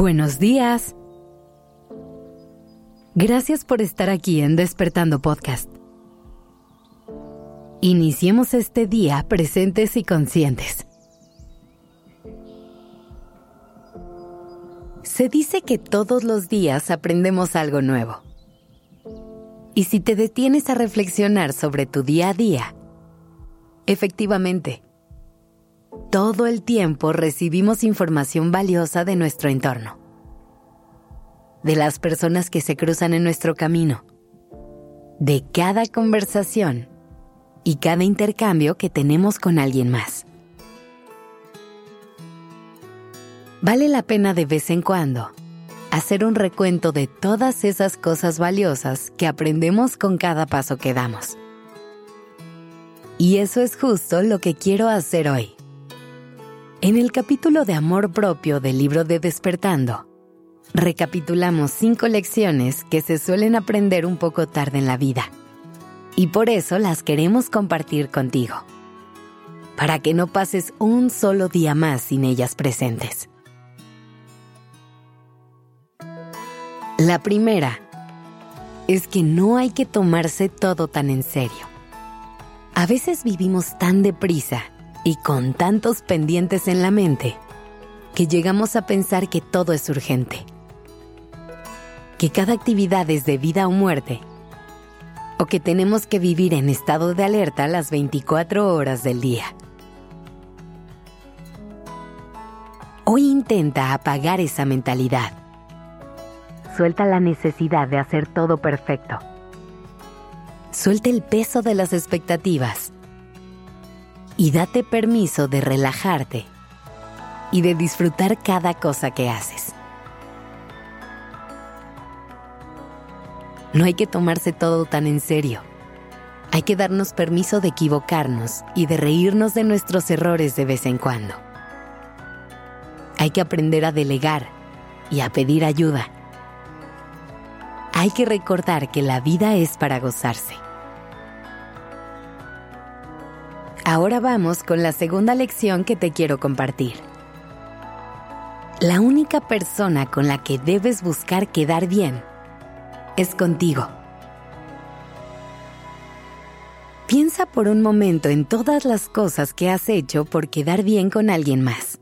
Buenos días. Gracias por estar aquí en Despertando Podcast. Iniciemos este día presentes y conscientes. Se dice que todos los días aprendemos algo nuevo. Y si te detienes a reflexionar sobre tu día a día, efectivamente, todo el tiempo recibimos información valiosa de nuestro entorno, de las personas que se cruzan en nuestro camino, de cada conversación y cada intercambio que tenemos con alguien más. Vale la pena de vez en cuando hacer un recuento de todas esas cosas valiosas que aprendemos con cada paso que damos. Y eso es justo lo que quiero hacer hoy. En el capítulo de amor propio del libro de Despertando, recapitulamos cinco lecciones que se suelen aprender un poco tarde en la vida. Y por eso las queremos compartir contigo. Para que no pases un solo día más sin ellas presentes. La primera es que no hay que tomarse todo tan en serio. A veces vivimos tan deprisa y con tantos pendientes en la mente que llegamos a pensar que todo es urgente, que cada actividad es de vida o muerte, o que tenemos que vivir en estado de alerta las 24 horas del día. Hoy intenta apagar esa mentalidad. Suelta la necesidad de hacer todo perfecto. Suelta el peso de las expectativas y date permiso de relajarte y de disfrutar cada cosa que haces. No hay que tomarse todo tan en serio. Hay que darnos permiso de equivocarnos y de reírnos de nuestros errores de vez en cuando. Hay que aprender a delegar y a pedir ayuda. Hay que recordar que la vida es para gozarse. Ahora vamos con la segunda lección que te quiero compartir. La única persona con la que debes buscar quedar bien es contigo. Piensa por un momento en todas las cosas que has hecho por quedar bien con alguien más.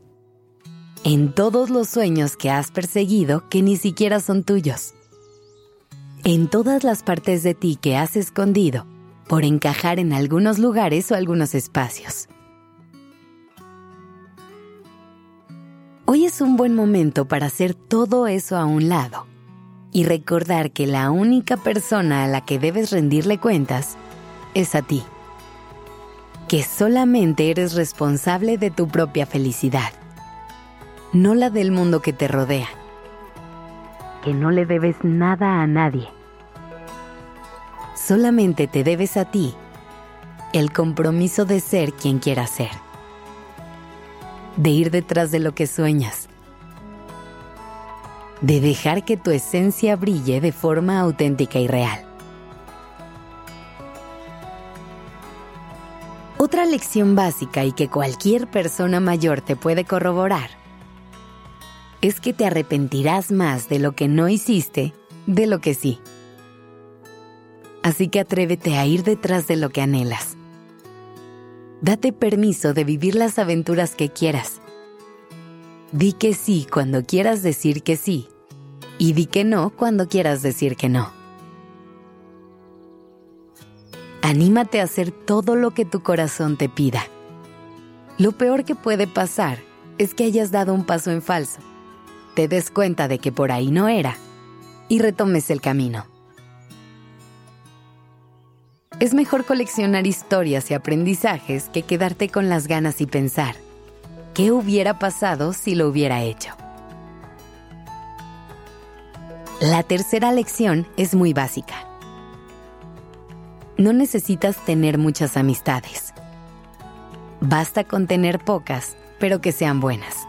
En todos los sueños que has perseguido que ni siquiera son tuyos. En todas las partes de ti que has escondido por encajar en algunos lugares o algunos espacios. Hoy es un buen momento para hacer todo eso a un lado y recordar que la única persona a la que debes rendirle cuentas es a ti. Que solamente eres responsable de tu propia felicidad, no la del mundo que te rodea. Que no le debes nada a nadie solamente te debes a ti el compromiso de ser quien quieras ser, de ir detrás de lo que sueñas, de dejar que tu esencia brille de forma auténtica y real. Otra lección básica y que cualquier persona mayor te puede corroborar es que te arrepentirás más de lo que no hiciste de lo que sí. Así que atrévete a ir detrás de lo que anhelas. Date permiso de vivir las aventuras que quieras. Di que sí cuando quieras decir que sí y di que no cuando quieras decir que no. Anímate a hacer todo lo que tu corazón te pida. Lo peor que puede pasar es que hayas dado un paso en falso, te des cuenta de que por ahí no era y retomes el camino. Es mejor coleccionar historias y aprendizajes que quedarte con las ganas y pensar, ¿qué hubiera pasado si lo hubiera hecho? La tercera lección es muy básica. No necesitas tener muchas amistades. Basta con tener pocas, pero que sean buenas.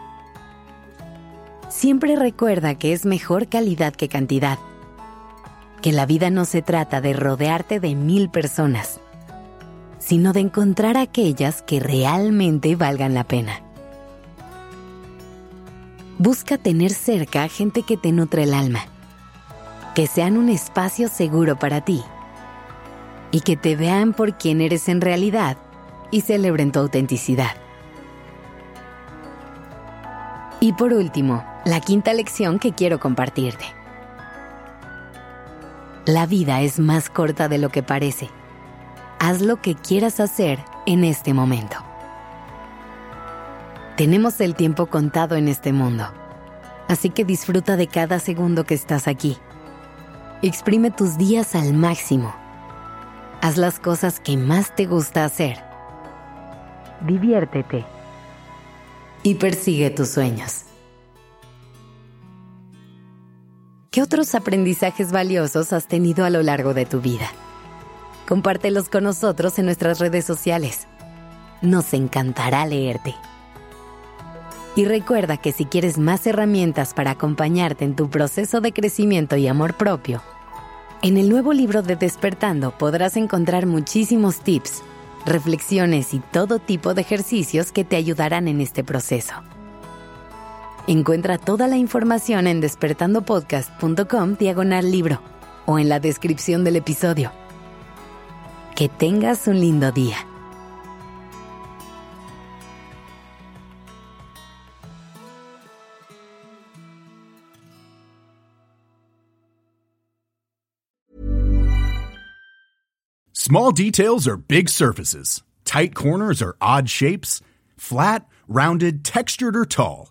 Siempre recuerda que es mejor calidad que cantidad que la vida no se trata de rodearte de mil personas, sino de encontrar aquellas que realmente valgan la pena. Busca tener cerca gente que te nutre el alma, que sean un espacio seguro para ti y que te vean por quien eres en realidad y celebren tu autenticidad. Y por último, la quinta lección que quiero compartirte. La vida es más corta de lo que parece. Haz lo que quieras hacer en este momento. Tenemos el tiempo contado en este mundo, así que disfruta de cada segundo que estás aquí. Exprime tus días al máximo. Haz las cosas que más te gusta hacer. Diviértete y persigue tus sueños. ¿Qué otros aprendizajes valiosos has tenido a lo largo de tu vida? Compártelos con nosotros en nuestras redes sociales. Nos encantará leerte. Y recuerda que si quieres más herramientas para acompañarte en tu proceso de crecimiento y amor propio, en el nuevo libro de Despertando podrás encontrar muchísimos tips, reflexiones y todo tipo de ejercicios que te ayudarán en este proceso. Encuentra toda la información en despertandopodcast.com diagonal libro o en la descripción del episodio. Que tengas un lindo día. Small details are big surfaces. Tight corners are odd shapes. Flat, rounded, textured, or tall.